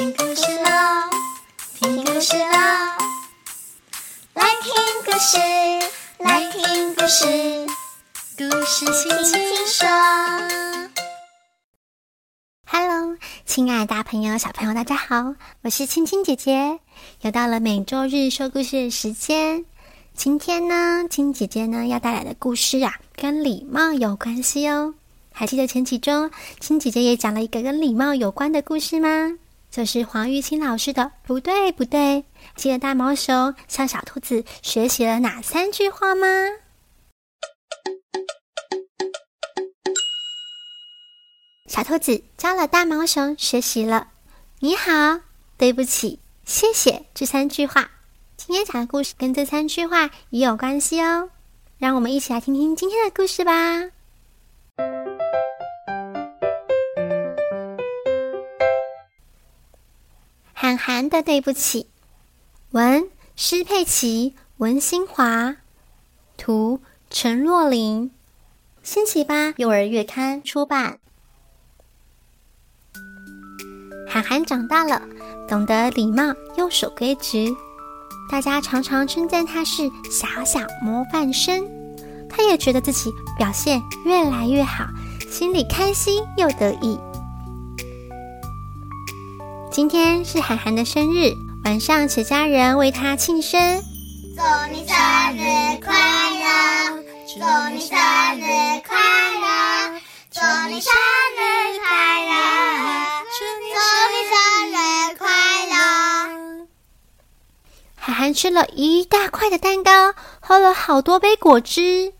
听故事喽，听故事喽，来听故事，来听故事，故事轻轻说。Hello，亲爱的大朋友、小朋友，大家好，我是青青姐姐，又到了每周日说故事的时间。今天呢，青姐姐呢要带来的故事啊，跟礼貌有关系哦。还记得前几周青姐姐也讲了一个跟礼貌有关的故事吗？就是黄玉清老师的“不对，不对”。记得大毛熊向小兔子学习了哪三句话吗？小兔子教了大毛熊学习了“你好”“对不起”“谢谢”这三句话。今天讲的故事跟这三句话也有关系哦，让我们一起来听听今天的故事吧。韩寒的对不起，文施佩琪、文新华，图陈若琳，星期八幼儿月刊出版。韩寒长大了，懂得礼貌又守规矩。大家常常称赞他是小小模范生，他也觉得自己表现越来越好，心里开心又得意。今天是涵涵的生日，晚上全家人为他庆生，祝你生日快乐，祝你生日快乐，祝你生日快乐，祝你生日快乐。涵涵吃了一大块的蛋糕，喝了好多杯果汁。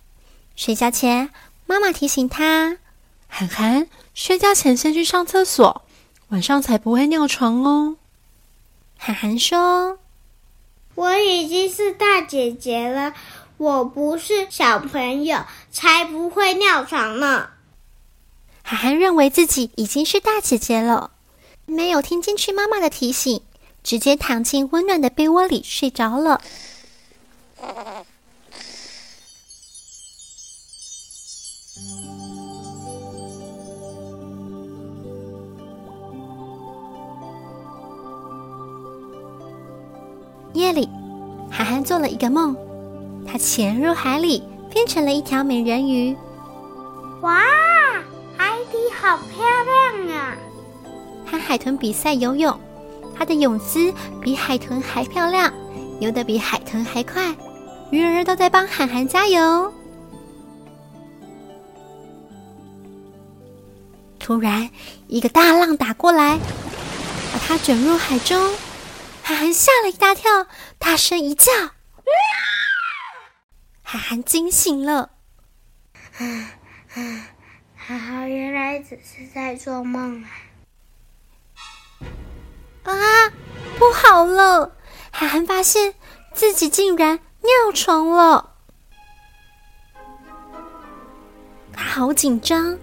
睡觉前，妈妈提醒他：“涵涵，睡觉前先去上厕所，晚上才不会尿床哦。”涵涵说：“我已经是大姐姐了，我不是小朋友，才不会尿床呢。”涵涵认为自己已经是大姐姐了，没有听进去妈妈的提醒。直接躺进温暖的被窝里睡着了。夜里，涵涵做了一个梦，她潜入海里，变成了一条美人鱼。哇，海底好漂亮啊！和海豚比赛游泳。她的泳姿比海豚还漂亮，游得比海豚还快，鱼儿都在帮涵涵加油。突然，一个大浪打过来，把它卷入海中，涵涵吓了一大跳，大声一叫，涵涵惊醒了。还好，原来只是在做梦啊。啊，不好了！涵涵发现自己竟然尿床了，他好紧张。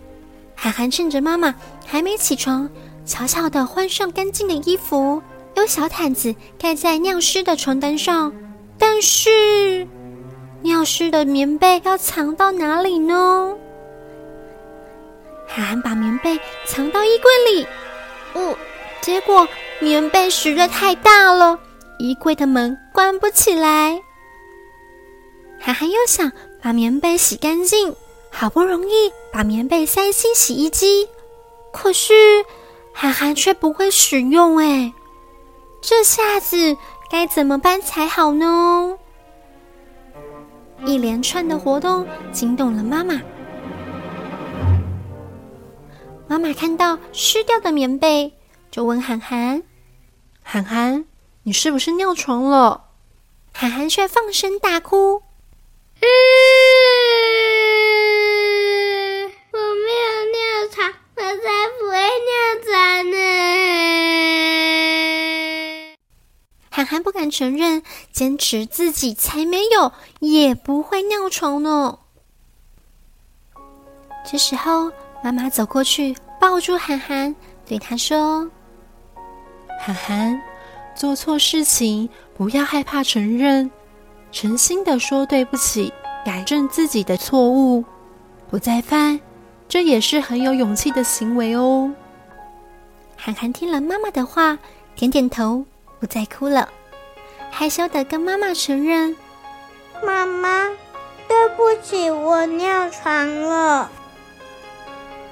涵涵趁着妈妈还没起床，悄悄的换上干净的衣服，有小毯子盖在尿湿的床单上。但是，尿湿的棉被要藏到哪里呢？涵涵把棉被藏到衣柜里，哦，结果。棉被实在太大了，衣柜的门关不起来。涵涵又想把棉被洗干净，好不容易把棉被塞进洗衣机，可是涵涵却不会使用。哎，这下子该怎么办才好呢？一连串的活动惊动了妈妈。妈妈看到湿掉的棉被。就问涵涵：“涵涵，你是不是尿床了？”涵涵却放声大哭：“嗯，敢承认，坚持自己才没有，也不会尿床呢。这时候，妈妈走过去，抱住涵涵，对他说。涵涵，做错事情不要害怕承认，诚心的说对不起，改正自己的错误，不再犯，这也是很有勇气的行为哦。涵涵听了妈妈的话，点点头，不再哭了，害羞的跟妈妈承认：“妈妈，对不起，我尿床了。”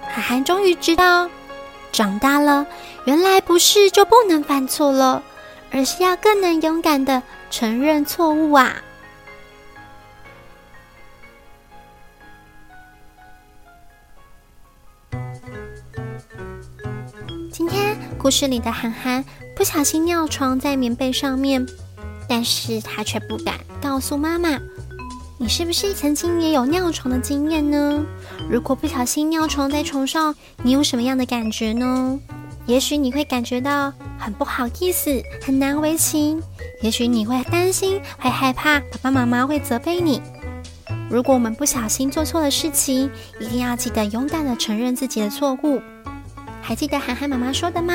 涵涵终于知道，长大了，原来不是就不能犯错了，而是要更能勇敢的承认错误啊！今天故事里的涵涵不小心尿床在棉被上面，但是他却不敢告诉妈妈。你是不是曾经也有尿床的经验呢？如果不小心尿床在床上，你有什么样的感觉呢？也许你会感觉到很不好意思，很难为情；也许你会担心，会害怕爸爸妈妈会责备你。如果我们不小心做错了事情，一定要记得勇敢的承认自己的错误。还记得涵涵妈妈说的吗？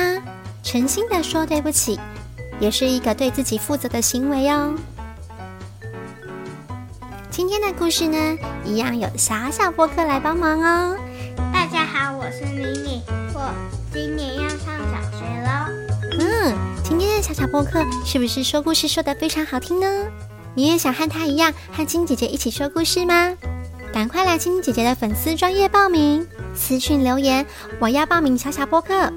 诚心的说对不起，也是一个对自己负责的行为哦。今天的故事呢，一样有小小播客来帮忙哦。大家好，我是妮妮，我今年要上小学喽。嗯，今天的小小播客是不是说故事说的非常好听呢？你也想和她一样和金姐姐一起说故事吗？赶快来金姐姐的粉丝专业报名，私讯留言，我要报名小小播客，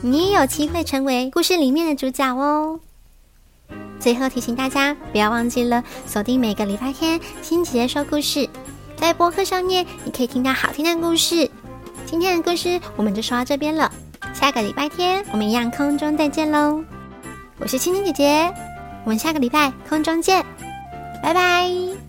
你也有机会成为故事里面的主角哦。最后提醒大家，不要忘记了锁定每个礼拜天金姐姐说故事，在播客上面你可以听到好听的故事。今天的故事我们就说到这边了，下个礼拜天我们一样空中再见喽。我是青青姐姐，我们下个礼拜空中见，拜拜。